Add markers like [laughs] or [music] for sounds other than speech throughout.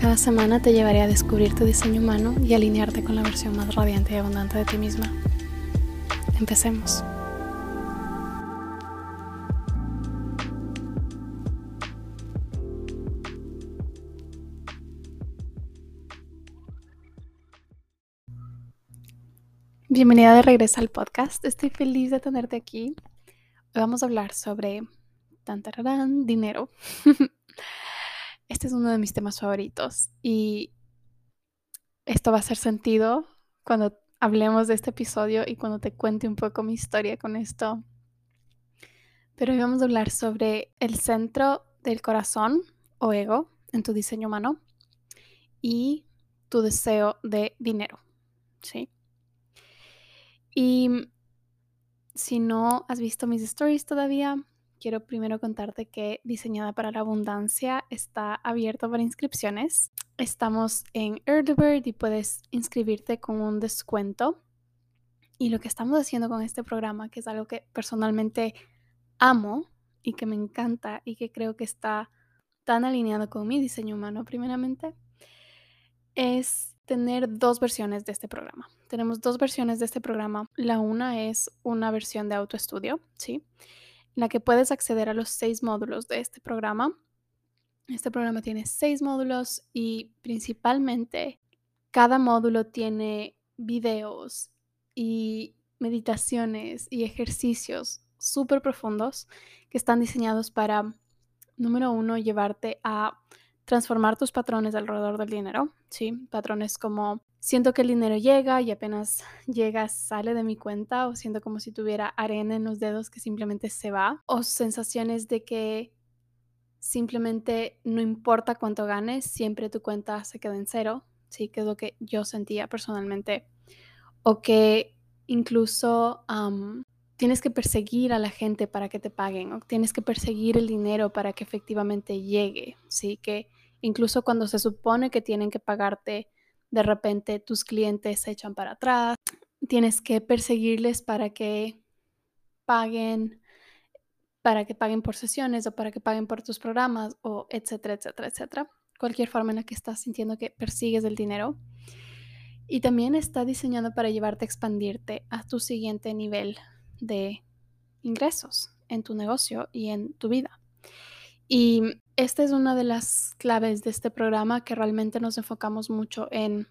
Cada semana te llevaré a descubrir tu diseño humano y alinearte con la versión más radiante y abundante de ti misma. Empecemos. Bienvenida de regreso al podcast. Estoy feliz de tenerte aquí. Hoy vamos a hablar sobre tantararán, dinero. [laughs] este es uno de mis temas favoritos y esto va a hacer sentido cuando hablemos de este episodio y cuando te cuente un poco mi historia con esto. Pero hoy vamos a hablar sobre el centro del corazón o ego en tu diseño humano y tu deseo de dinero, ¿sí? Y si no has visto mis stories todavía, quiero primero contarte que Diseñada para la Abundancia está abierto para inscripciones. Estamos en Earlybird y puedes inscribirte con un descuento. Y lo que estamos haciendo con este programa, que es algo que personalmente amo y que me encanta y que creo que está tan alineado con mi diseño humano primeramente, es tener dos versiones de este programa. Tenemos dos versiones de este programa. La una es una versión de autoestudio, ¿sí? En la que puedes acceder a los seis módulos de este programa. Este programa tiene seis módulos y principalmente cada módulo tiene videos y meditaciones y ejercicios súper profundos que están diseñados para, número uno, llevarte a transformar tus patrones alrededor del dinero, ¿sí? Patrones como siento que el dinero llega y apenas llega sale de mi cuenta o siento como si tuviera arena en los dedos que simplemente se va o sensaciones de que simplemente no importa cuánto ganes, siempre tu cuenta se queda en cero, ¿sí? Que es lo que yo sentía personalmente. O que incluso tienes que perseguir a la gente para que te paguen o tienes que perseguir el dinero para que efectivamente llegue, ¿sí? Que Incluso cuando se supone que tienen que pagarte, de repente tus clientes se echan para atrás. Tienes que perseguirles para que paguen, para que paguen por sesiones o para que paguen por tus programas o etcétera, etcétera, etcétera. Cualquier forma en la que estás sintiendo que persigues el dinero. Y también está diseñado para llevarte a expandirte a tu siguiente nivel de ingresos en tu negocio y en tu vida. Y esta es una de las claves de este programa que realmente nos enfocamos mucho en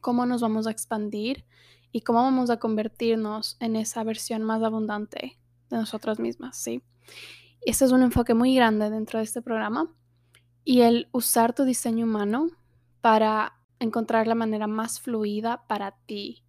cómo nos vamos a expandir y cómo vamos a convertirnos en esa versión más abundante de nosotras mismas, ¿sí? Este es un enfoque muy grande dentro de este programa y el usar tu diseño humano para encontrar la manera más fluida para ti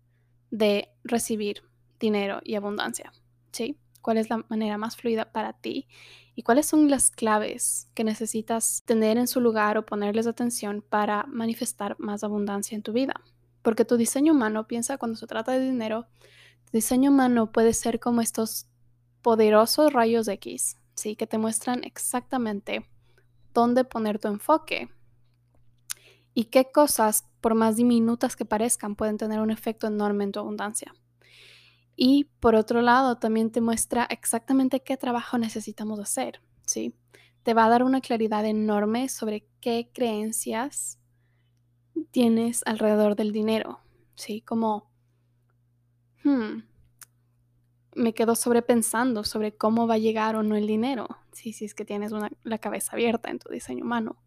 de recibir dinero y abundancia, ¿sí? ¿Cuál es la manera más fluida para ti y cuáles son las claves que necesitas tener en su lugar o ponerles atención para manifestar más abundancia en tu vida. Porque tu diseño humano, piensa cuando se trata de dinero, tu diseño humano puede ser como estos poderosos rayos X, ¿sí? Que te muestran exactamente dónde poner tu enfoque y qué cosas, por más diminutas que parezcan, pueden tener un efecto enorme en tu abundancia. Y por otro lado, también te muestra exactamente qué trabajo necesitamos hacer, ¿sí? Te va a dar una claridad enorme sobre qué creencias tienes alrededor del dinero, ¿sí? Como, hmm, me quedo sobrepensando sobre cómo va a llegar o no el dinero, ¿sí? si es que tienes la cabeza abierta en tu diseño humano.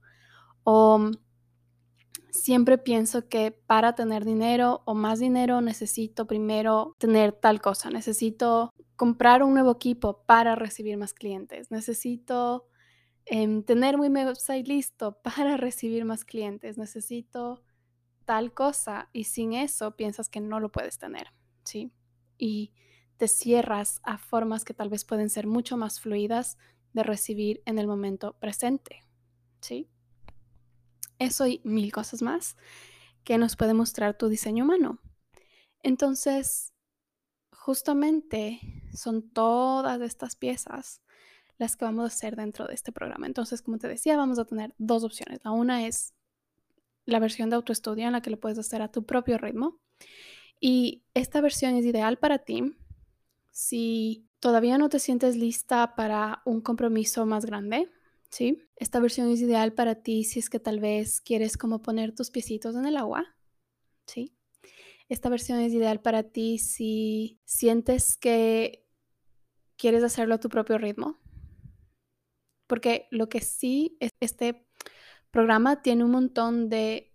O siempre pienso que para tener dinero o más dinero necesito primero tener tal cosa, necesito comprar un nuevo equipo para recibir más clientes, necesito em, tener mi website listo [laughs] para recibir más clientes, necesito tal cosa y sin eso piensas que no lo puedes tener, ¿sí? Y te cierras a formas que tal vez pueden ser mucho más fluidas de recibir en el momento presente, ¿sí? Eso y mil cosas más que nos puede mostrar tu diseño humano. Entonces, justamente son todas estas piezas las que vamos a hacer dentro de este programa. Entonces, como te decía, vamos a tener dos opciones. La una es la versión de autoestudio en la que lo puedes hacer a tu propio ritmo. Y esta versión es ideal para ti si todavía no te sientes lista para un compromiso más grande, ¿sí? Esta versión es ideal para ti si es que tal vez quieres como poner tus piecitos en el agua, ¿sí? Esta versión es ideal para ti si sientes que quieres hacerlo a tu propio ritmo. Porque lo que sí es este programa tiene un montón de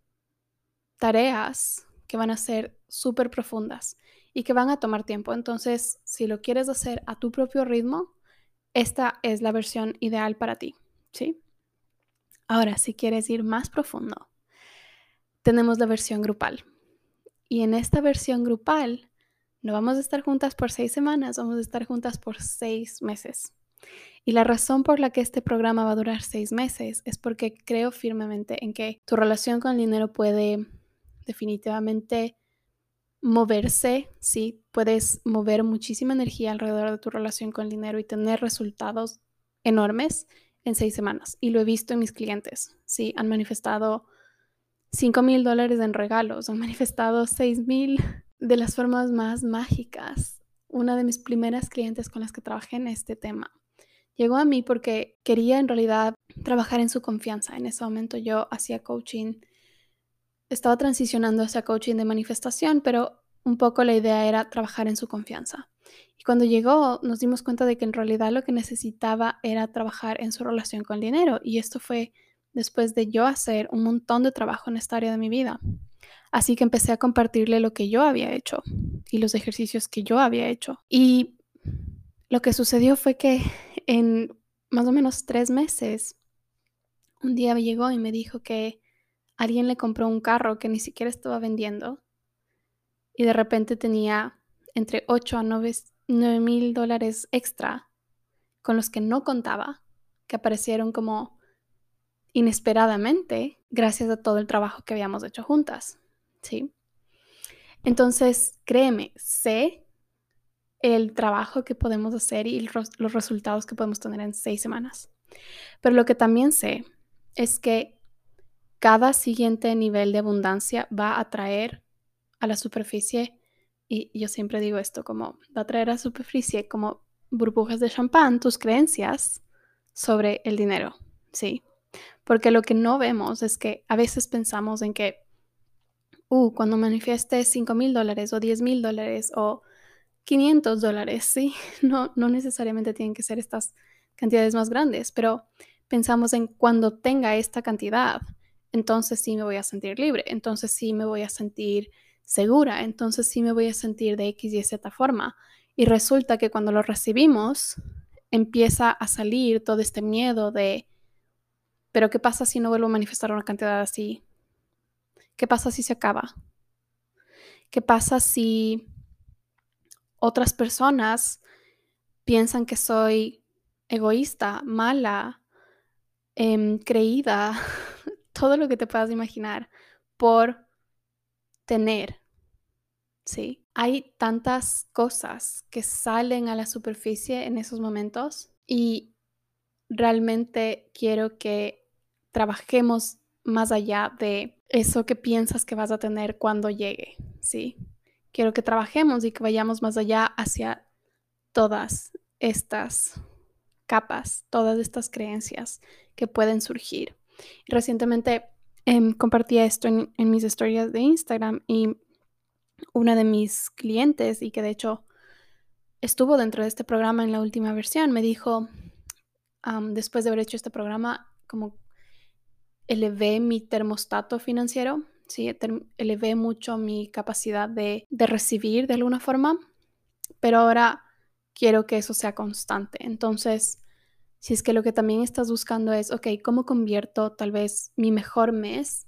tareas que van a ser súper profundas y que van a tomar tiempo. Entonces, si lo quieres hacer a tu propio ritmo, esta es la versión ideal para ti, ¿sí? Ahora, si quieres ir más profundo, tenemos la versión grupal. Y en esta versión grupal, no vamos a estar juntas por seis semanas, vamos a estar juntas por seis meses. Y la razón por la que este programa va a durar seis meses es porque creo firmemente en que tu relación con el dinero puede definitivamente moverse, sí, puedes mover muchísima energía alrededor de tu relación con el dinero y tener resultados enormes en seis semanas. Y lo he visto en mis clientes, sí, han manifestado 5 mil dólares en regalos, han manifestado 6 mil de las formas más mágicas. Una de mis primeras clientes con las que trabajé en este tema llegó a mí porque quería en realidad trabajar en su confianza. En ese momento yo hacía coaching, estaba transicionando hacia coaching de manifestación, pero un poco la idea era trabajar en su confianza. Y cuando llegó nos dimos cuenta de que en realidad lo que necesitaba era trabajar en su relación con el dinero. Y esto fue después de yo hacer un montón de trabajo en esta área de mi vida. Así que empecé a compartirle lo que yo había hecho y los ejercicios que yo había hecho. Y lo que sucedió fue que en más o menos tres meses, un día llegó y me dijo que alguien le compró un carro que ni siquiera estaba vendiendo y de repente tenía entre 8 a 9 mil dólares extra con los que no contaba, que aparecieron como inesperadamente gracias a todo el trabajo que habíamos hecho juntas, ¿sí? Entonces, créeme, sé el trabajo que podemos hacer y los resultados que podemos tener en seis semanas. Pero lo que también sé es que cada siguiente nivel de abundancia va a traer a la superficie, y yo siempre digo esto, como va a traer a superficie como burbujas de champán tus creencias sobre el dinero, ¿sí? Porque lo que no vemos es que a veces pensamos en que, uh, cuando manifieste 5 mil dólares o 10 mil dólares o 500 dólares, ¿sí? [laughs] No, no necesariamente tienen que ser estas cantidades más grandes, pero pensamos en cuando tenga esta cantidad, entonces sí me voy a sentir libre, entonces sí me voy a sentir segura, entonces sí me voy a sentir de X y Z forma. Y resulta que cuando lo recibimos, empieza a salir todo este miedo de pero ¿qué pasa si no vuelvo a manifestar una cantidad así? ¿Qué pasa si se acaba? ¿Qué pasa si otras personas piensan que soy egoísta, mala, em, creída, [laughs] todo lo que te puedas imaginar por tener? ¿Sí? Hay tantas cosas que salen a la superficie en esos momentos y realmente quiero que trabajemos más allá de eso que piensas que vas a tener cuando llegue, ¿sí? Quiero que trabajemos y que vayamos más allá hacia todas estas capas, todas estas creencias que pueden surgir. Recientemente em, compartí esto en, mis historias de Instagram y una de mis clientes, y que de hecho estuvo dentro de este programa en la última versión, me dijo, después de haber hecho este programa, como elevé mi termostato financiero, ¿sí? elevé mucho mi capacidad de, de recibir de alguna forma, pero ahora quiero que eso sea constante. Entonces, si es que lo que también estás buscando es, ok, ¿cómo convierto tal vez mi mejor mes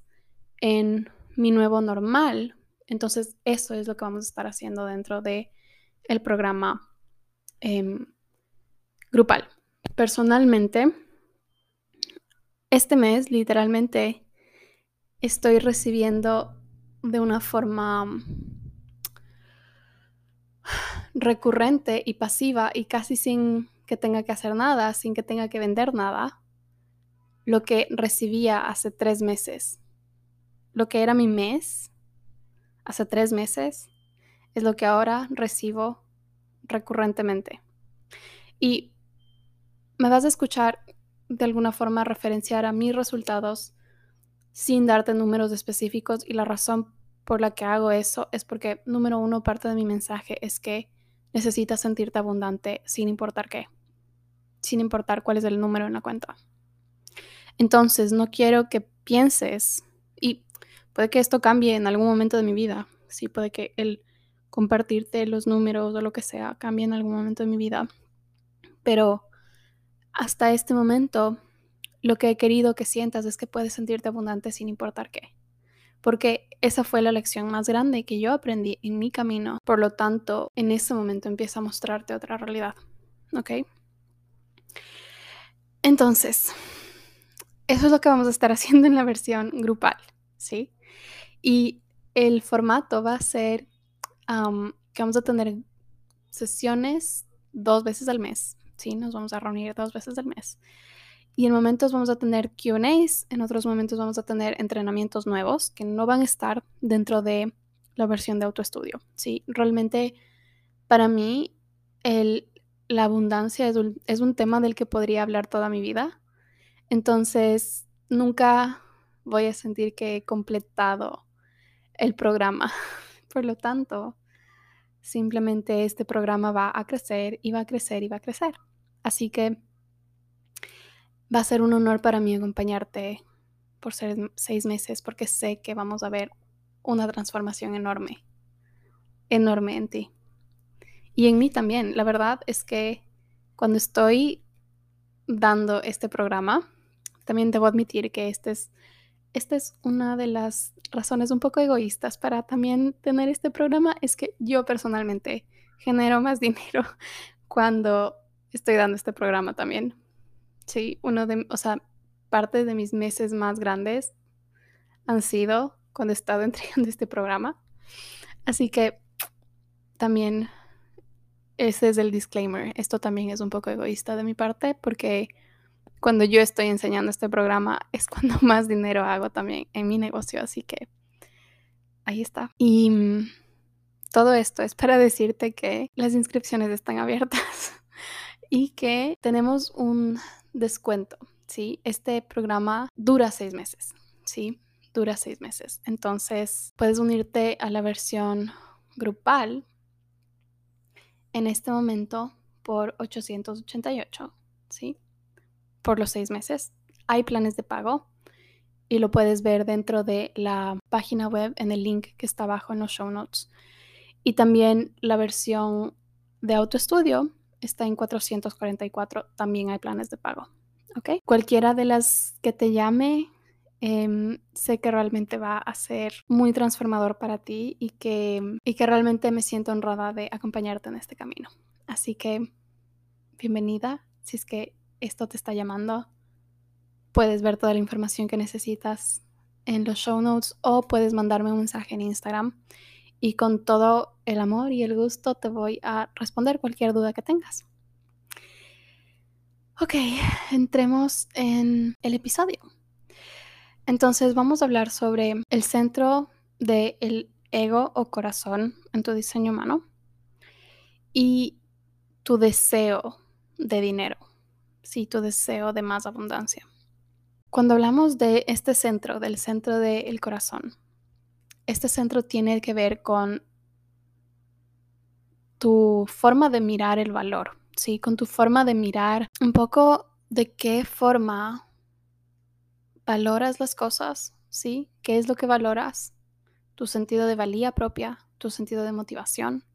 en mi nuevo normal? Entonces, eso es lo que vamos a estar haciendo dentro de el programa em, grupal. Personalmente, este mes literalmente estoy recibiendo de una forma recurrente y pasiva y casi sin que tenga que hacer nada, sin que tenga que vender nada, lo que recibía hace tres meses. Lo que era mi mes hace tres meses es lo que ahora recibo recurrentemente. Y me vas a escuchar de alguna forma referenciar a mis resultados sin darte números específicos y la razón por la que hago eso es porque, número uno, parte de mi mensaje es que necesitas sentirte abundante sin importar qué, sin importar cuál es el número en la cuenta. Entonces, no quiero que pienses, y puede que esto cambie en algún momento de mi vida, sí, puede que el compartirte los números o lo que sea cambie en algún momento de mi vida, pero hasta este momento lo que he querido que sientas es que puedes sentirte abundante sin importar qué. Porque esa fue la lección más grande que yo aprendí en mi camino. Por lo tanto, en ese momento empieza a mostrarte otra realidad. ¿Ok? Entonces, eso es lo que vamos a estar [laughs] haciendo en la versión grupal. ¿Sí? Y el formato va a ser que vamos a tener sesiones dos veces al mes. ¿sí? Nos vamos a reunir dos veces al mes. Y en momentos vamos a tener QAs, en otros momentos vamos a tener entrenamientos nuevos que no van a estar dentro de la versión de autoestudio. ¿sí? Realmente para mí el, la abundancia es un, tema del que podría hablar toda mi vida. Entonces nunca voy a sentir que he completado el programa. [laughs] Por lo tanto, simplemente este programa va a crecer y va a crecer y va a crecer. Así que va a ser un honor para mí acompañarte por seis meses porque sé que vamos a ver una transformación enorme, enorme en ti. Y en mí también. La verdad es que cuando estoy dando este programa, también debo admitir que este es, esta es una de las razones un poco egoístas para también tener este programa, es que yo personalmente genero más [laughs] dinero cuando estoy dando este programa también. Sí, uno de, o sea, parte de mis meses más grandes han sido cuando he estado [laughs] entregando este programa. Así que también ese es el disclaimer. Esto también es un poco egoísta de mi parte porque cuando yo estoy enseñando este programa [laughs] es cuando más dinero hago también en mi negocio. Así que ahí está. Y mm, todo esto es para decirte que las inscripciones están abiertas [laughs] y que tenemos un descuento, ¿sí? Este programa dura seis meses, ¿sí? Dura seis meses. Entonces, puedes unirte a la versión grupal en este momento por 888, ¿sí? Por los seis meses. Hay planes de pago y lo puedes ver dentro de la página web en el link que está abajo en los show notes. Y también la versión de autoestudio está en 444, también hay planes de pago. ¿Ok? Cualquiera de las que te llame, em, sé que realmente va a ser muy transformador para ti y que, y que realmente me siento honrada de acompañarte en este camino. Así que, bienvenida. Si es que esto te está llamando, puedes ver toda la información que necesitas en los show notes o puedes mandarme un mensaje en Instagram y con todo el amor y el gusto te voy a responder cualquier duda que tengas. Ok, entremos en el episodio. Entonces vamos a hablar sobre el centro del ego o corazón en tu diseño humano y tu deseo de dinero, sí, tu deseo de más abundancia. Cuando hablamos de este centro, del centro del corazón, este centro tiene que ver con tu forma de mirar el valor, ¿sí? Con tu forma de mirar un poco de qué forma valoras las cosas, ¿sí? ¿Qué es lo que valoras? Tu sentido de valía propia, tu sentido de motivación,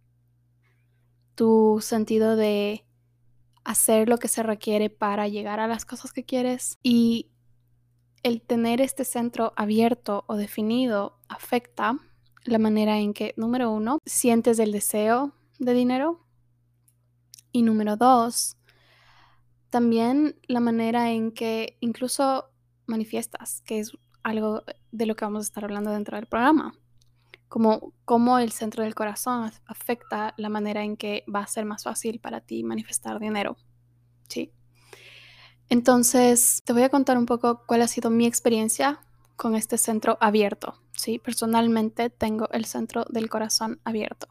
tu sentido de hacer lo que se requiere para llegar a las cosas que quieres y el tener este centro abierto o definido afecta la manera en que, número uno, sientes el deseo de dinero y número dos, también la manera en que incluso manifiestas, que es algo de lo que vamos a estar hablando dentro del programa. como cómo el centro del corazón afecta la manera en que va a ser más fácil para ti manifestar dinero. Sí. Entonces, te voy a contar un poco cuál ha sido mi experiencia con este centro abierto. Sí, personalmente tengo el centro del corazón abierto.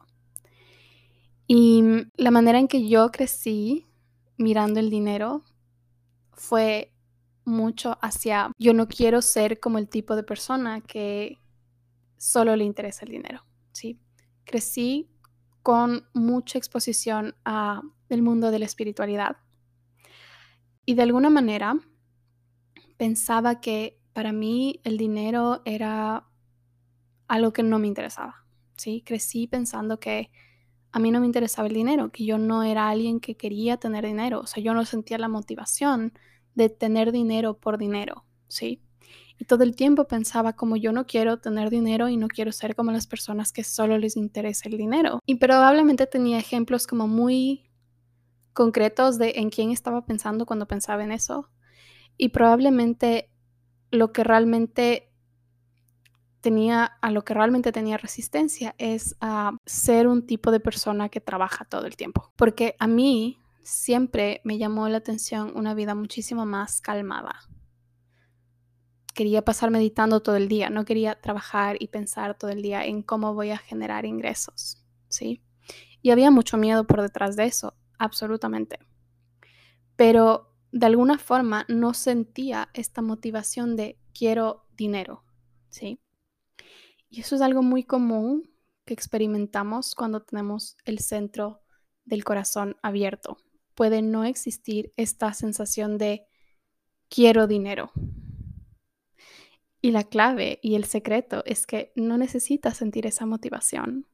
Y la manera en que yo crecí mirando el dinero fue mucho hacia yo no quiero ser como el tipo de persona que solo le interesa el dinero, ¿sí? Crecí con mucha exposición a el mundo de la espiritualidad. Y de alguna manera pensaba que para mí el dinero era algo que no me interesaba, ¿sí? Crecí pensando que a mí no me interesaba el dinero, que yo no era alguien que quería tener dinero, o sea, yo no sentía la motivación de tener dinero por dinero, ¿sí? Y todo el tiempo pensaba como yo no quiero tener dinero y no quiero ser como las personas que solo les interesa el dinero. Y probablemente tenía ejemplos como muy concretos de en quién estaba pensando cuando pensaba en eso. Y probablemente lo que realmente tenía, a lo que realmente tenía resistencia es a ser un tipo de persona que trabaja todo el tiempo. Porque a mí siempre me llamó la atención una vida muchísimo más calmada quería pasar meditando todo el día, no quería trabajar y pensar todo el día en cómo voy a generar ingresos, ¿sí? Y había mucho miedo por detrás de eso, absolutamente. Pero de alguna forma no sentía esta motivación de quiero dinero, ¿sí? Y eso es algo muy común que experimentamos cuando tenemos el centro del corazón abierto. Puede no existir esta sensación de quiero dinero, y la clave y el secreto es que no necesitas sentir esa motivación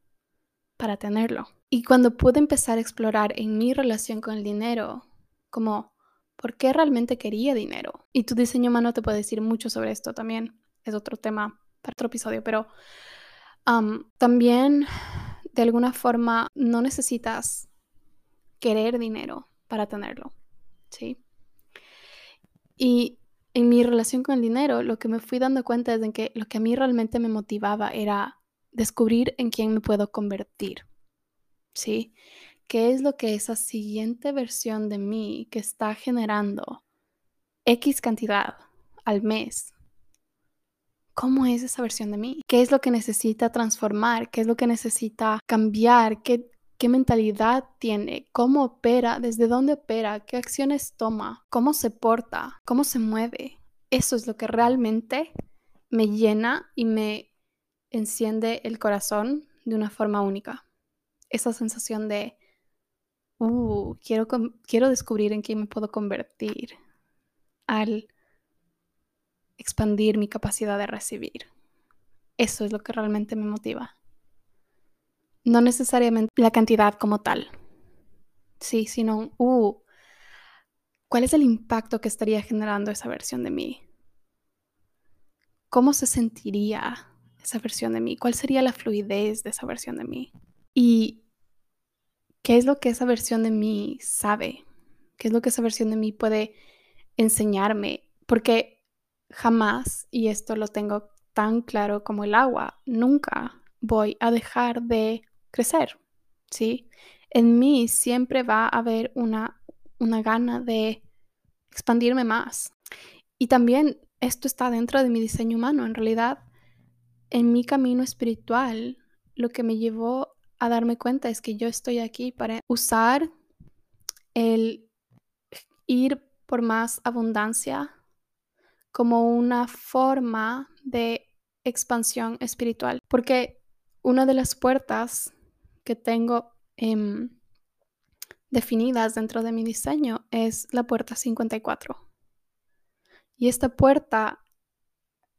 para tenerlo. Y cuando pude empezar a explorar en mi relación con el dinero, como, ¿por qué realmente quería dinero? Y tu diseño humano te puede decir mucho sobre esto también. Es otro tema para otro episodio, pero también de alguna forma no necesitas querer dinero para tenerlo, ¿sí? Y en mi relación con el dinero, lo que me fui dando cuenta es de que lo que a mí realmente me motivaba era descubrir en quién me puedo convertir. ¿Sí? ¿Qué es lo que esa siguiente versión de mí que está generando X cantidad al mes? ¿Cómo es esa versión de mí? ¿Qué es lo que necesita transformar? ¿Qué es lo que necesita cambiar? ¿Qué, qué mentalidad tiene, cómo opera, desde dónde opera, qué acciones toma, cómo se porta, cómo se mueve. Eso es lo que realmente me llena y me enciende el corazón de una forma única. Esa sensación de, uh, quiero, quiero descubrir en quién me puedo convertir al expandir mi capacidad de recibir. Eso es lo que realmente me motiva no necesariamente la cantidad como tal, sí, sino, uh, ¿cuál es el impacto que estaría generando esa versión de mí? ¿Cómo se sentiría esa versión de mí? ¿Cuál sería la fluidez de esa versión de mí? Y qué es lo que esa versión de mí sabe? ¿Qué es lo que esa versión de mí puede enseñarme? Porque jamás, y esto lo tengo tan claro como el agua, nunca voy a dejar de crecer, ¿sí? En mí siempre va a haber una, una gana de expandirme más. Y también esto está dentro de mi diseño humano. En realidad, en mi camino espiritual, lo que me llevó a darme cuenta es que yo estoy aquí para usar el ir por más abundancia como una forma de expansión espiritual. Porque una de las puertas que tengo em, definidas dentro de mi diseño es la puerta 54. Y esta puerta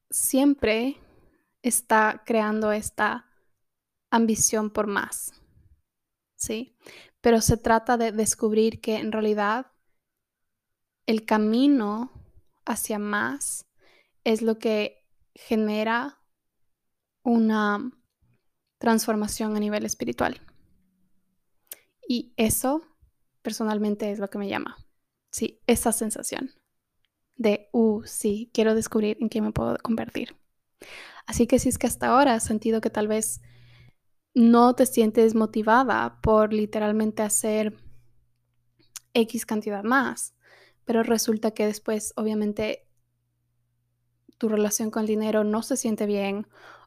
siempre está creando esta ambición por más. ¿Sí? Pero se trata de descubrir que en realidad el camino hacia más es lo que genera una transformación a nivel espiritual. Y eso personalmente es lo que me llama. Sí, esa sensación de, uh, sí, quiero descubrir en qué me puedo convertir. Así que si es que hasta ahora has sentido que tal vez no te sientes motivada por literalmente hacer X cantidad más, pero resulta que después obviamente tu relación con el dinero no se siente bien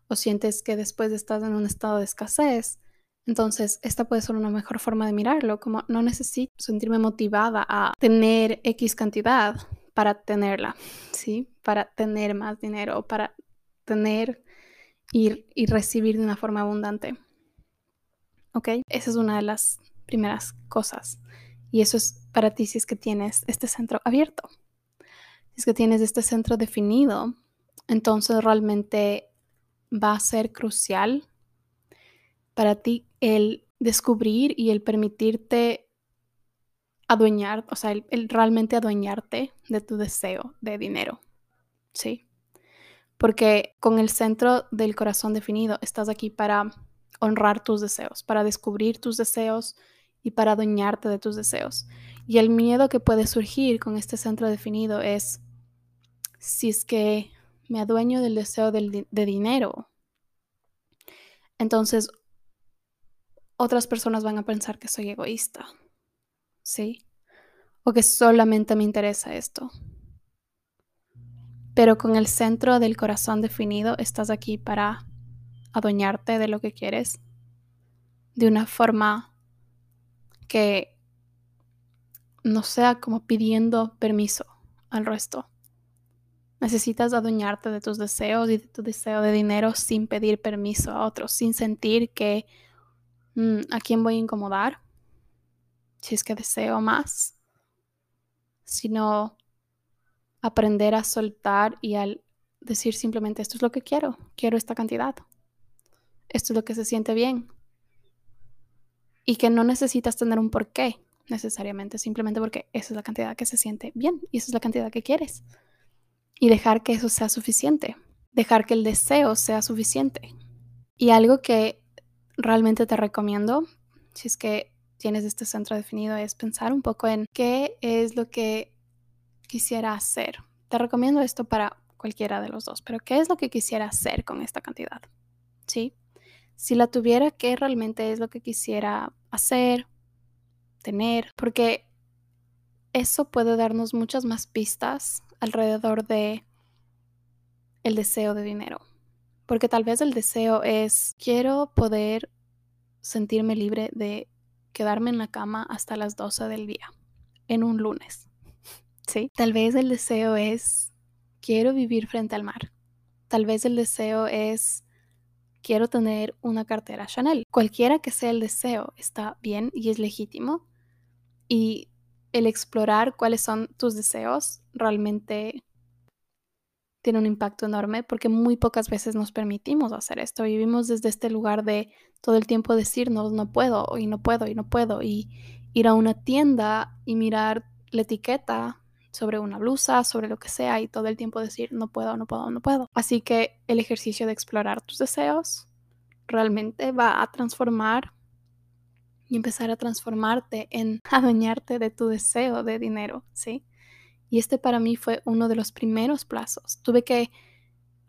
o sientes que después estás en un estado de escasez, entonces esta puede ser una mejor forma de mirarlo, como no necesito sentirme motivada a tener X cantidad para tenerla, ¿sí? Para tener más dinero, para tener y, y recibir de una forma abundante. ¿Ok? Esa es una de las primeras cosas. Y eso es para ti si es que tienes este centro abierto. Si es que tienes este centro definido, entonces realmente va a ser crucial para ti el descubrir y el permitirte adueñar, o sea, el, realmente adueñarte de tu deseo de dinero, ¿sí? Porque con el centro del corazón definido estás aquí para honrar tus deseos, para descubrir tus deseos y para adueñarte de tus deseos. Y el miedo que puede surgir con este centro definido es si es que me adueño del deseo de dinero, entonces otras personas van a pensar que soy egoísta, ¿sí? O que solamente me interesa esto. Pero con el centro del corazón definido, estás aquí para adueñarte de lo que quieres de una forma que no sea como pidiendo permiso al resto. Necesitas adueñarte de tus deseos y de tu deseo de dinero sin pedir permiso a otros, sin sentir que mm, a quién voy a incomodar, si es que deseo más, sino aprender a soltar y al decir simplemente esto es lo que quiero, quiero esta cantidad, esto es lo que se siente bien, y que no necesitas tener un porqué necesariamente, simplemente porque esa es la cantidad que se siente bien y esa es la cantidad que quieres. Y dejar que eso sea suficiente, dejar que el deseo sea suficiente. Y algo que realmente te recomiendo, si es que tienes este centro definido, es pensar un poco en qué es lo que quisiera hacer. Te recomiendo esto para cualquiera de los dos, pero ¿qué es lo que quisiera hacer con esta cantidad? ¿Sí? Si la tuviera, ¿qué realmente es lo que quisiera hacer, tener? Porque eso puede darnos muchas más pistas alrededor de el deseo de dinero. Porque tal vez el deseo es quiero poder sentirme libre de quedarme en la cama hasta las 12 del día en un lunes. [laughs] ¿Sí? Tal vez el deseo es quiero vivir frente al mar. Tal vez el deseo es quiero tener una cartera Chanel. Cualquiera que sea el deseo está bien y es legítimo. Y el explorar cuáles son tus deseos realmente tiene un impacto enorme porque muy pocas veces nos permitimos hacer esto. Vivimos desde este lugar de todo el tiempo decirnos no puedo y no puedo y no puedo y ir a una tienda y mirar la etiqueta sobre una blusa, sobre lo que sea, y todo el tiempo decir no puedo, no puedo, no puedo. Así que el ejercicio de explorar tus deseos realmente va a transformar y empezar a transformarte en [laughs] adueñarte de tu deseo de dinero, ¿sí? Y este para mí fue uno de los primeros plazos. Tuve que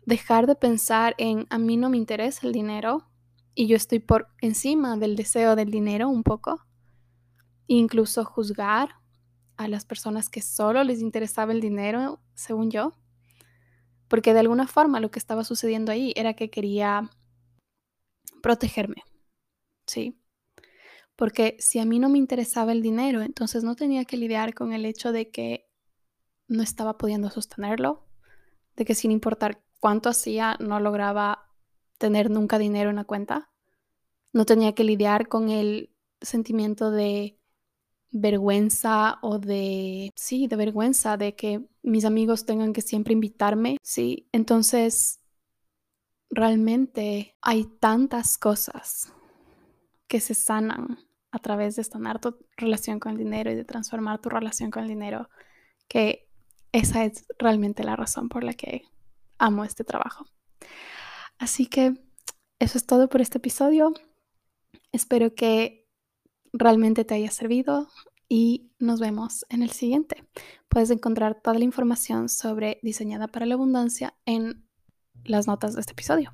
dejar de pensar en a mí no me interesa el dinero y yo estoy por encima del deseo del dinero un poco. Incluso juzgar a las personas que solo les interesaba el dinero, según yo, porque de alguna forma lo que estaba sucediendo ahí era que quería protegerme, ¿sí? Porque si a mí no me interesaba el dinero, entonces no tenía que lidiar con el hecho de que no estaba pudiendo sostenerlo, de que sin importar cuánto hacía, no lograba tener nunca dinero en la cuenta. No tenía que lidiar con el sentimiento de vergüenza o de, sí, de vergüenza de que mis amigos tengan que siempre invitarme, sí. Entonces, realmente hay tantas cosas que se sanan a través de sanar tu relación con el dinero y de transformar tu relación con el dinero, que esa es realmente la razón por la que amo este trabajo. Así que eso es todo por este episodio. Espero que realmente te haya servido y nos vemos en el siguiente. Puedes encontrar toda la información sobre Diseñada para la Abundancia en las notas de este episodio.